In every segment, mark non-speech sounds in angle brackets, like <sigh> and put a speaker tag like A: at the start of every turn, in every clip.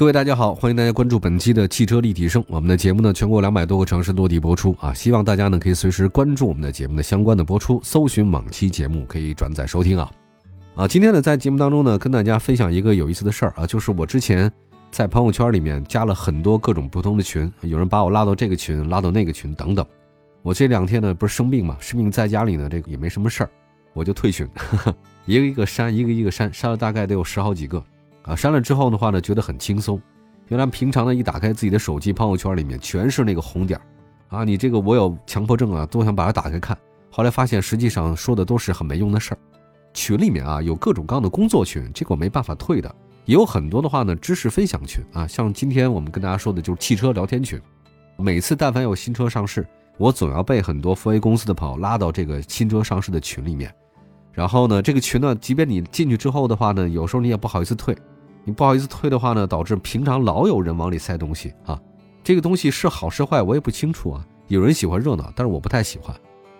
A: 各位大家好，欢迎大家关注本期的汽车立体声。我们的节目呢，全国两百多个城市落地播出啊，希望大家呢可以随时关注我们的节目的相关的播出，搜寻往期节目可以转载收听啊。啊，今天呢，在节目当中呢，跟大家分享一个有意思的事儿啊，就是我之前在朋友圈里面加了很多各种不同的群，有人把我拉到这个群，拉到那个群等等。我这两天呢，不是生病嘛，生病在家里呢，这个也没什么事儿，我就退群，<laughs> 一个一个删，一个一个删，删了大概得有十好几个啊。删了之后的话呢，觉得很轻松。原来平常呢，一打开自己的手机朋友圈里面全是那个红点儿啊，你这个我有强迫症啊，都想把它打开看。后来发现，实际上说的都是很没用的事儿。群里面啊有各种各样的工作群，这个我没办法退的，也有很多的话呢知识分享群啊，像今天我们跟大家说的就是汽车聊天群。每次但凡有新车上市，我总要被很多富 A 公司的朋友拉到这个新车上市的群里面。然后呢，这个群呢，即便你进去之后的话呢，有时候你也不好意思退，你不好意思退的话呢，导致平常老有人往里塞东西啊。这个东西是好是坏我也不清楚啊。有人喜欢热闹，但是我不太喜欢。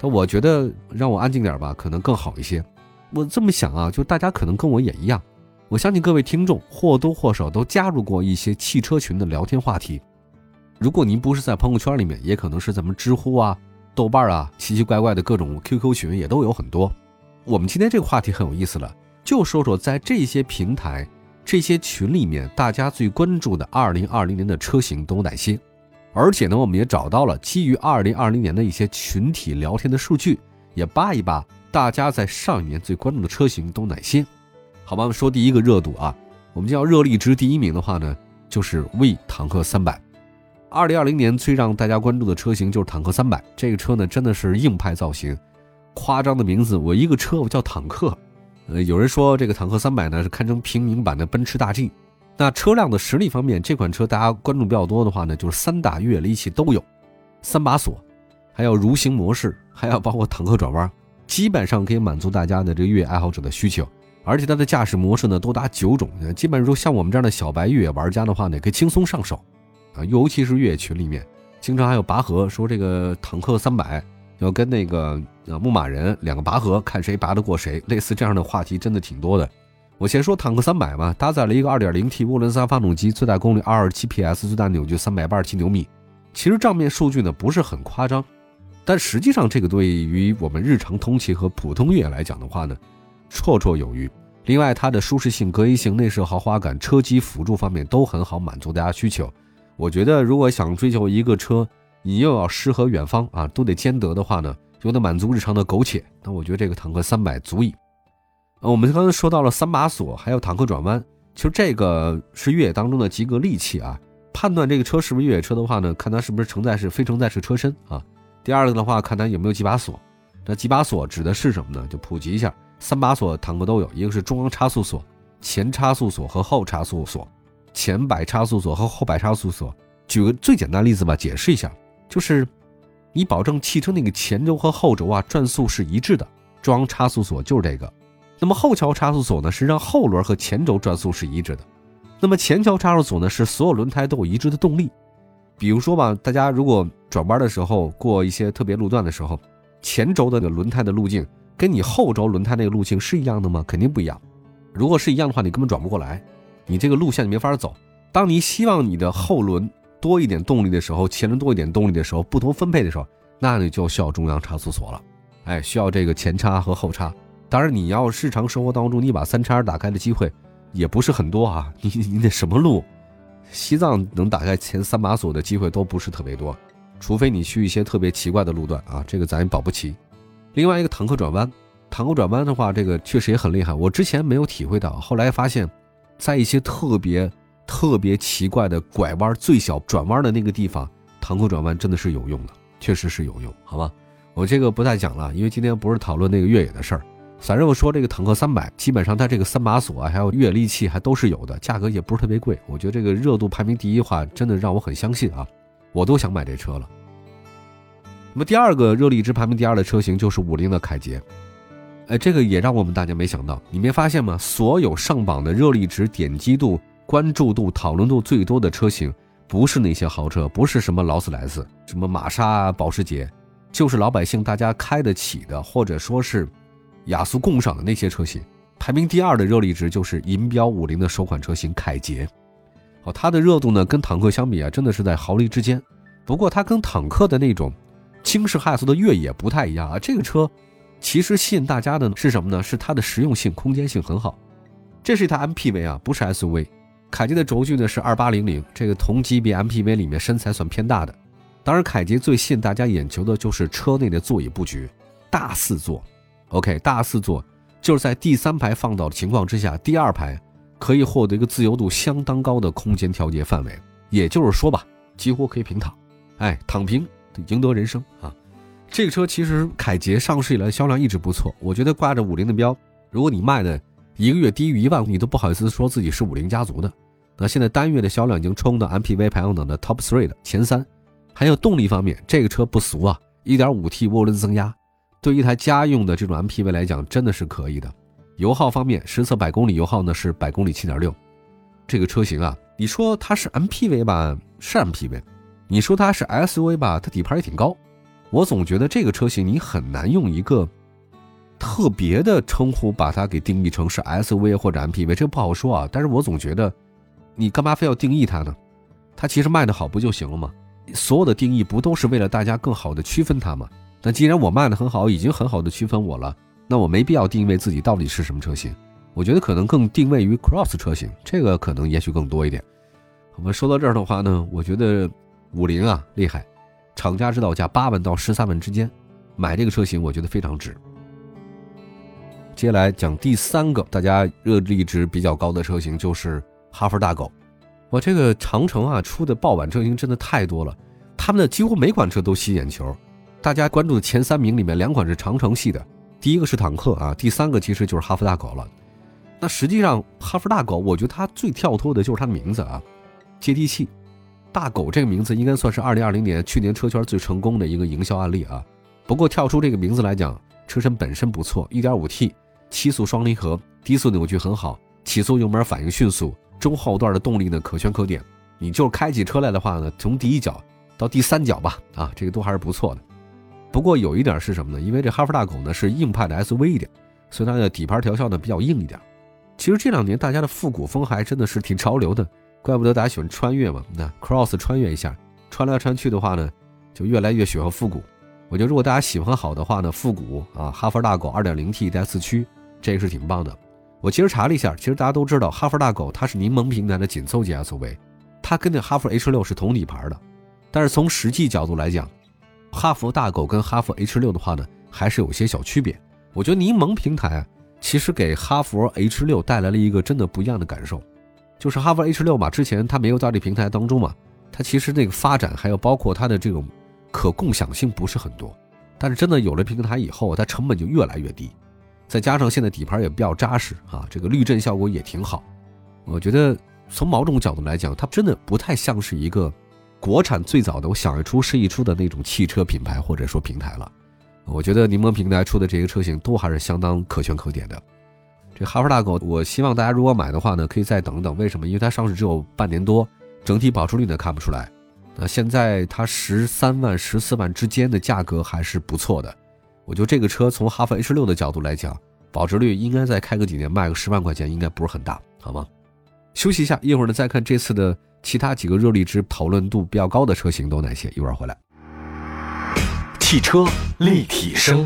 A: 但我觉得让我安静点吧，可能更好一些。我这么想啊，就大家可能跟我也一样，我相信各位听众或多或少都加入过一些汽车群的聊天话题。如果您不是在朋友圈里面，也可能是咱们知乎啊、豆瓣啊，奇奇怪怪的各种 QQ 群也都有很多。我们今天这个话题很有意思了，就说说在这些平台、这些群里面，大家最关注的2020年的车型都有哪些？而且呢，我们也找到了基于2020年的一些群体聊天的数据，也扒一扒。大家在上一年最关注的车型都哪些？好吧，我们说第一个热度啊，我们叫热力值第一名的话呢，就是 V 坦克三百。二零二零年最让大家关注的车型就是坦克三百。这个车呢，真的是硬派造型，夸张的名字。我一个车我叫坦克。呃，有人说这个坦克三百呢是堪称平民版的奔驰大 G。那车辆的实力方面，这款车大家关注比较多的话呢，就是三大越野利器都有，三把锁，还有蠕行模式，还有包括坦克转弯。基本上可以满足大家的这个越野爱好者的需求，而且它的驾驶模式呢多达九种，基本上说像我们这样的小白越野玩家的话呢，可以轻松上手，啊，尤其是越野群里面，经常还有拔河，说这个坦克三百要跟那个呃牧马人两个拔河，看谁拔得过谁，类似这样的话题真的挺多的。我先说坦克三百吧，搭载了一个 2.0T 涡轮增压发动机，最大功率 227PS，最大扭矩387牛米，其实账面数据呢不是很夸张。但实际上，这个对于我们日常通勤和普通越野来讲的话呢，绰绰有余。另外，它的舒适性、隔音性、内饰豪华感、车机辅助方面都很好，满足大家需求。我觉得，如果想追求一个车，你又要诗和远方啊，都得兼得的话呢，又得满足日常的苟且，那我觉得这个坦克三百足矣。呃，我们刚才说到了三把锁，还有坦克转弯，其实这个是越野当中的几个利器啊。判断这个车是不是越野车的话呢，看它是不是承载式、非承载式车身啊。第二个的话，看它有没有几把锁。这几把锁指的是什么呢？就普及一下，三把锁坦克都有，一个是中央差速锁、前差速锁和后差速锁，前摆差速锁和后摆差速锁。举个最简单例子吧，解释一下，就是你保证汽车那个前轴和后轴啊转速是一致的，中央差速锁就是这个。那么后桥差速锁呢，是让后轮和前轴转速是一致的。那么前桥差速锁呢，是所有轮胎都有一致的动力。比如说吧，大家如果转弯的时候过一些特别路段的时候，前轴的那个轮胎的路径跟你后轴轮胎那个路径是一样的吗？肯定不一样。如果是一样的话，你根本转不过来，你这个路线你没法走。当你希望你的后轮多一点动力的时候，前轮多一点动力的时候，不同分配的时候，那你就需要中央差速锁了。哎，需要这个前叉和后叉。当然，你要日常生活当中你把三叉打开的机会也不是很多啊。<laughs> 你你得什么路？西藏能打开前三把锁的机会都不是特别多，除非你去一些特别奇怪的路段啊，这个咱也保不齐。另外一个坦克转弯，坦克转弯的话，这个确实也很厉害。我之前没有体会到，后来发现，在一些特别特别奇怪的拐弯、最小转弯的那个地方，坦克转弯真的是有用的，确实是有用，好吧？我这个不再讲了，因为今天不是讨论那个越野的事儿。反正我说这个坦克三百，基本上它这个三把锁啊，还有越野利器还都是有的，价格也不是特别贵。我觉得这个热度排名第一的话，真的让我很相信啊。我都想买这车了。那么第二个热力值排名第二的车型就是五菱的凯捷，哎，这个也让我们大家没想到。你没发现吗？所有上榜的热力值点击度、关注度、讨论度最多的车型，不是那些豪车，不是什么劳斯莱斯、什么玛莎、保时捷，就是老百姓大家开得起的，或者说是雅俗共赏的那些车型。排名第二的热力值就是银标五菱的首款车型凯捷。哦，它的热度呢，跟坦克相比啊，真的是在毫厘之间。不过它跟坦克的那种。惊世骇俗的越野不太一样啊，这个车其实吸引大家的是什么呢？是它的实用性、空间性很好。这是一台 MPV 啊，不是 SUV。凯捷的轴距呢是二八零零，这个同级别 MPV 里面身材算偏大的。当然，凯捷最吸引大家眼球的就是车内的座椅布局，大四座。OK，大四座就是在第三排放倒的情况之下，第二排可以获得一个自由度相当高的空间调节范围，也就是说吧，几乎可以平躺，哎，躺平。赢得人生啊！这个车其实凯捷上市以来销量一直不错，我觉得挂着五菱的标，如果你卖的一个月低于一万，你都不好意思说自己是五菱家族的。那现在单月的销量已经冲到 MPV 排行榜的 Top Three 的前三。还有动力方面，这个车不俗啊，1.5T 涡轮增压，对于一台家用的这种 MPV 来讲，真的是可以的。油耗方面，实测百公里油耗呢是百公里7.6。这个车型啊，你说它是 MPV 吧？是 MPV。你说它是 SUV 吧，它底盘也挺高，我总觉得这个车型你很难用一个特别的称呼把它给定义成是 SUV 或者 MPV，这不好说啊。但是我总觉得，你干嘛非要定义它呢？它其实卖的好不就行了吗？所有的定义不都是为了大家更好的区分它吗？那既然我卖的很好，已经很好的区分我了，那我没必要定位自己到底是什么车型。我觉得可能更定位于 Cross 车型，这个可能也许更多一点。我们说到这儿的话呢，我觉得。五菱啊，厉害！厂家指导价八万到十三万之间，买这个车型我觉得非常值。接下来讲第三个大家热力值比较高的车型，就是哈弗大狗。我这个长城啊出的爆版车型真的太多了，他们的几乎每款车都吸眼球。大家关注的前三名里面，两款是长城系的，第一个是坦克啊，第三个其实就是哈弗大狗了。那实际上哈弗大狗，我觉得它最跳脱的就是它的名字啊，接地气。大狗这个名字应该算是二零二零年去年车圈最成功的一个营销案例啊。不过跳出这个名字来讲，车身本身不错，一点五 T 七速双离合，低速扭矩很好，起速油门反应迅速，中后段的动力呢可圈可点。你就开起车来的话呢，从第一脚到第三脚吧，啊，这个都还是不错的。不过有一点是什么呢？因为这哈弗大狗呢是硬派的 SUV 一点，所以它的底盘调校呢比较硬一点。其实这两年大家的复古风还真的是挺潮流的。怪不得大家喜欢穿越嘛？那 cross 穿越一下，穿来穿去的话呢，就越来越喜欢复古。我觉得如果大家喜欢好的话呢，复古啊，哈弗大狗 2.0T 带四驱，这个是挺棒的。我其实查了一下，其实大家都知道，哈弗大狗它是柠檬平台的紧凑级 SUV，它跟那哈弗 H6 是同底盘的。但是从实际角度来讲，哈弗大狗跟哈弗 H6 的话呢，还是有些小区别。我觉得柠檬平台啊，其实给哈弗 H6 带来了一个真的不一样的感受。就是哈弗 H 六嘛，之前它没有在这平台当中嘛，它其实那个发展还有包括它的这种可共享性不是很多，但是真的有了平台以后，它成本就越来越低，再加上现在底盘也比较扎实啊，这个滤震效果也挺好，我觉得从某种角度来讲，它真的不太像是一个国产最早的我想一出是一出的那种汽车品牌或者说平台了，我觉得柠檬平台出的这些车型都还是相当可圈可点的。这哈弗大狗，我希望大家如果买的话呢，可以再等等。为什么？因为它上市只有半年多，整体保值率呢看不出来。那现在它十三万、十四万之间的价格还是不错的。我觉得这个车从哈弗 H 六的角度来讲，保值率应该再开个几年，卖个十万块钱应该不是很大，好吗？休息一下，一会儿呢再看这次的其他几个热力值讨论度比较高的车型都哪些。一会儿回来，
B: 汽车立体声。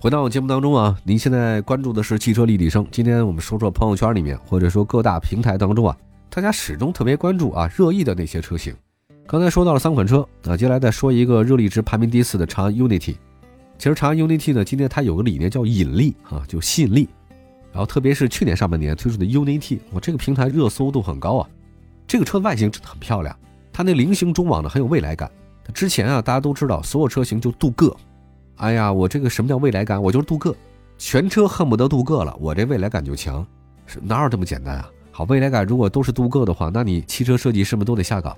A: 回到我节目当中啊，您现在关注的是汽车立体声。今天我们说说朋友圈里面，或者说各大平台当中啊，大家始终特别关注啊热议的那些车型。刚才说到了三款车啊，接下来再说一个热力值排名第四的长安 UNI-T。其实长安 UNI-T 呢，今天它有个理念叫引力啊，就吸引力。然后特别是去年上半年推出的 UNI-T，我这个平台热搜度很高啊。这个车外形真的很漂亮，它那菱形中网呢很有未来感。之前啊，大家都知道所有车型就镀铬。哎呀，我这个什么叫未来感？我就是镀铬，全车恨不得镀铬了，我这未来感就强，是哪有这么简单啊？好，未来感如果都是镀铬的话，那你汽车设计师们都得下岗？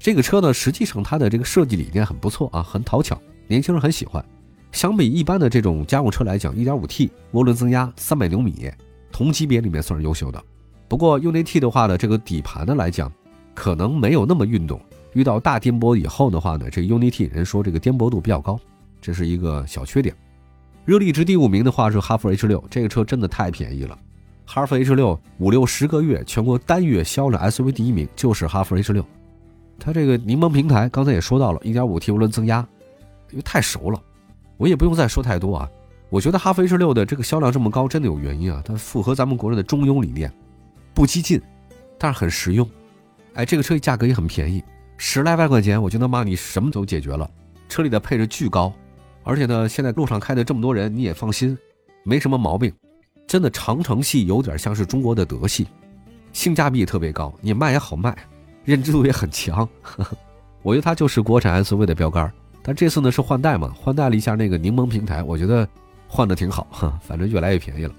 A: 这个车呢，实际上它的这个设计理念很不错啊，很讨巧，年轻人很喜欢。相比一般的这种家用车来讲，1.5T 涡轮增压300牛米，同级别里面算是优秀的。不过 UNI-T 的话呢，这个底盘呢来讲，可能没有那么运动。遇到大颠簸以后的话呢，这个 UNI-T 人说这个颠簸度比较高，这是一个小缺点。热力值第五名的话是哈弗 H 六，这个车真的太便宜了。哈弗 H 六五六十个月全国单月销量 SUV 第一名就是哈弗 H 六。它这个柠檬平台刚才也说到了，1.5T 涡轮增压，因为太熟了，我也不用再说太多啊。我觉得哈弗 H 六的这个销量这么高，真的有原因啊。它符合咱们国内的中庸理念，不激进，但是很实用。哎，这个车价格也很便宜，十来万块钱我就能把你什么都解决了。车里的配置巨高，而且呢，现在路上开的这么多人，你也放心，没什么毛病。真的长城系有点像是中国的德系，性价比特别高，你卖也好卖。认知度也很强，呵 <laughs> 呵我觉得它就是国产 SUV 的标杆。但这次呢是换代嘛，换代了一下那个柠檬平台，我觉得换的挺好，哈反正越来越便宜了。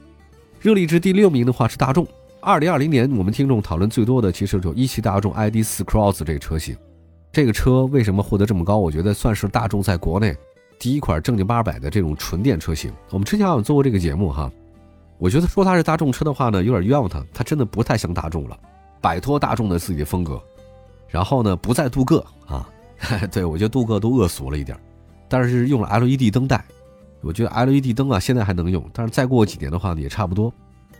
A: 热力值第六名的话是大众。二零二零年我们听众讨论最多的其实就一汽大众 ID.4 Cross 这个车型。这个车为什么获得这么高？我觉得算是大众在国内第一款正经八百的这种纯电车型。我们之前好像做过这个节目哈，我觉得说它是大众车的话呢，有点冤枉它，它真的不太像大众了，摆脱大众的自己的风格。然后呢，不再镀铬啊，<laughs> 对我觉得镀铬都恶俗了一点，但是用了 LED 灯带，我觉得 LED 灯啊现在还能用，但是再过几年的话呢也差不多，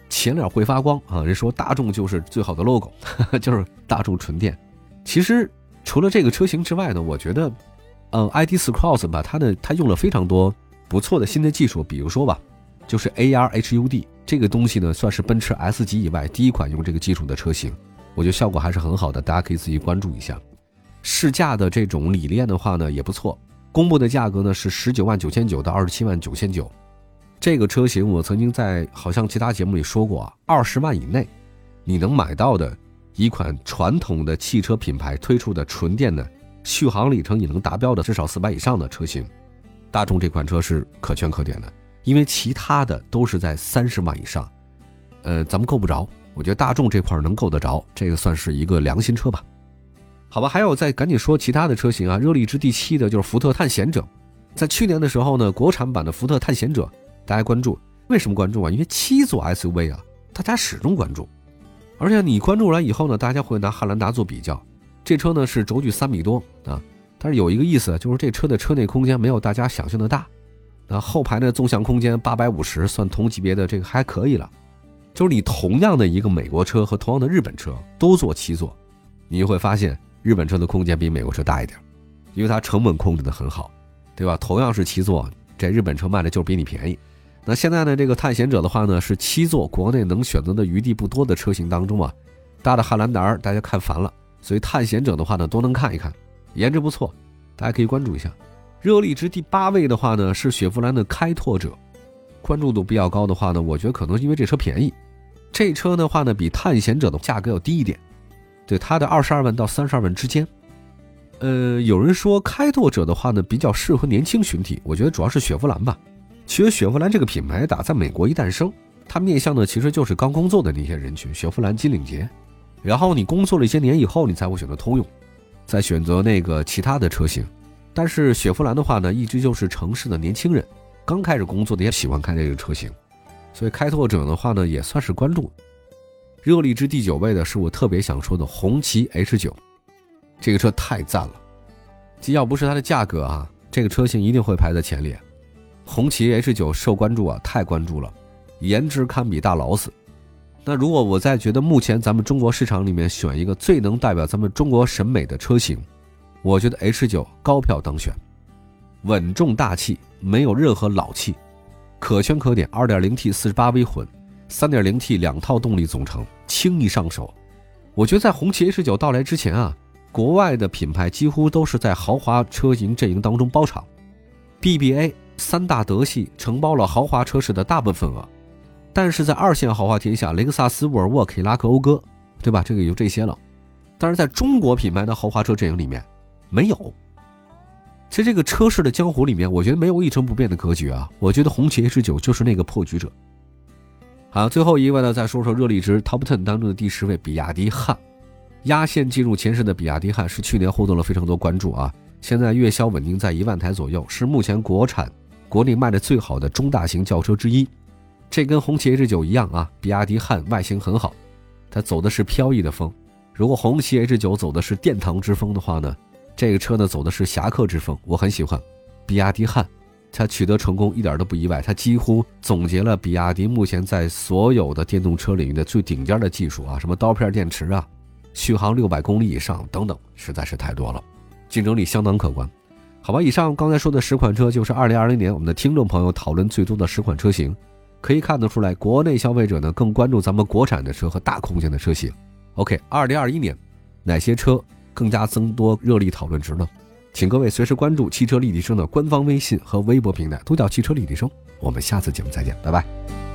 A: 前脸会发光啊，人说大众就是最好的 logo，<laughs> 就是大众纯电。其实除了这个车型之外呢，我觉得，嗯，ID.4 Cross 吧，它的它用了非常多不错的新的技术，比如说吧，就是 AR HUD 这个东西呢，算是奔驰 S 级以外第一款用这个技术的车型。我觉得效果还是很好的，大家可以自己关注一下。试驾的这种理念的话呢也不错，公布的价格呢是十九万九千九到二十七万九千九。这个车型我曾经在好像其他节目里说过啊，二十万以内你能买到的一款传统的汽车品牌推出的纯电的续航里程也能达标的至少四百以上的车型，大众这款车是可圈可点的，因为其他的都是在三十万以上，呃，咱们够不着。我觉得大众这块能够得着，这个算是一个良心车吧。好吧，还有再赶紧说其他的车型啊。热力值第七的就是福特探险者，在去年的时候呢，国产版的福特探险者大家关注，为什么关注啊？因为七座 SUV 啊，大家始终关注。而且你关注完以后呢，大家会拿汉兰达做比较，这车呢是轴距三米多啊，但是有一个意思就是这车的车内空间没有大家想象的大，那后排的纵向空间八百五十，算同级别的这个还可以了。就是你同样的一个美国车和同样的日本车都做七座，你就会发现日本车的空间比美国车大一点，因为它成本控制的很好，对吧？同样是七座，这日本车卖的就是比你便宜。那现在呢，这个探险者的话呢是七座，国内能选择的余地不多的车型当中啊，大的汉兰达大家看烦了，所以探险者的话呢多能看一看，颜值不错，大家可以关注一下。热力值第八位的话呢是雪佛兰的开拓者。关注度比较高的话呢，我觉得可能是因为这车便宜，这车的话呢比探险者的价格要低一点，对它的二十二万到三十二万之间。呃，有人说开拓者的话呢比较适合年轻群体，我觉得主要是雪佛兰吧。其实雪佛兰这个品牌打在美国一诞生，它面向的其实就是刚工作的那些人群，雪佛兰金领结。然后你工作了一些年以后，你才会选择通用，再选择那个其他的车型。但是雪佛兰的话呢，一直就是城市的年轻人。刚开始工作的也喜欢开这个车型，所以开拓者的话呢也算是关注。热力值第九位的是我特别想说的红旗 H 九，这个车太赞了，既要不是它的价格啊，这个车型一定会排在前列。红旗 H 九受关注啊，太关注了，颜值堪比大劳斯。那如果我在觉得目前咱们中国市场里面选一个最能代表咱们中国审美的车型，我觉得 H 九高票当选。稳重大气，没有任何老气，可圈可点。2.0T 48V 混，3.0T 两套动力总成，轻易上手。我觉得在红旗 H9 到来之前啊，国外的品牌几乎都是在豪华车型阵营当中包场。BBA 三大德系承包了豪华车市的大部分份额，但是在二线豪华天下，雷克萨斯、沃尔沃、凯拉克、讴歌，对吧？这个也就这些了。但是在中国品牌的豪华车阵营里面，没有。其实这个车市的江湖里面，我觉得没有一成不变的格局啊。我觉得红旗 H 九就是那个破局者。好，最后一位呢，再说说热力值 Top Ten 当中的第十位，比亚迪汉。压线进入前十的比亚迪汉是去年获得了非常多关注啊，现在月销稳定在一万台左右，是目前国产国内卖的最好的中大型轿车之一。这跟红旗 H 九一样啊，比亚迪汉外形很好，它走的是飘逸的风。如果红旗 H 九走的是殿堂之风的话呢，这个车呢走的是侠客之风，我很喜欢。比亚迪汉，它取得成功一点都不意外，它几乎总结了比亚迪目前在所有的电动车领域的最顶尖的技术啊，什么刀片电池啊。续航六百公里以上等等，实在是太多了，竞争力相当可观。好吧，以上刚才说的十款车就是二零二零年我们的听众朋友讨论最多的十款车型，可以看得出来，国内消费者呢更关注咱们国产的车和大空间的车型。OK，二零二一年哪些车更加增多热力讨论值呢？请各位随时关注汽车立体声的官方微信和微博平台，都叫汽车立体声。我们下次节目再见，拜拜。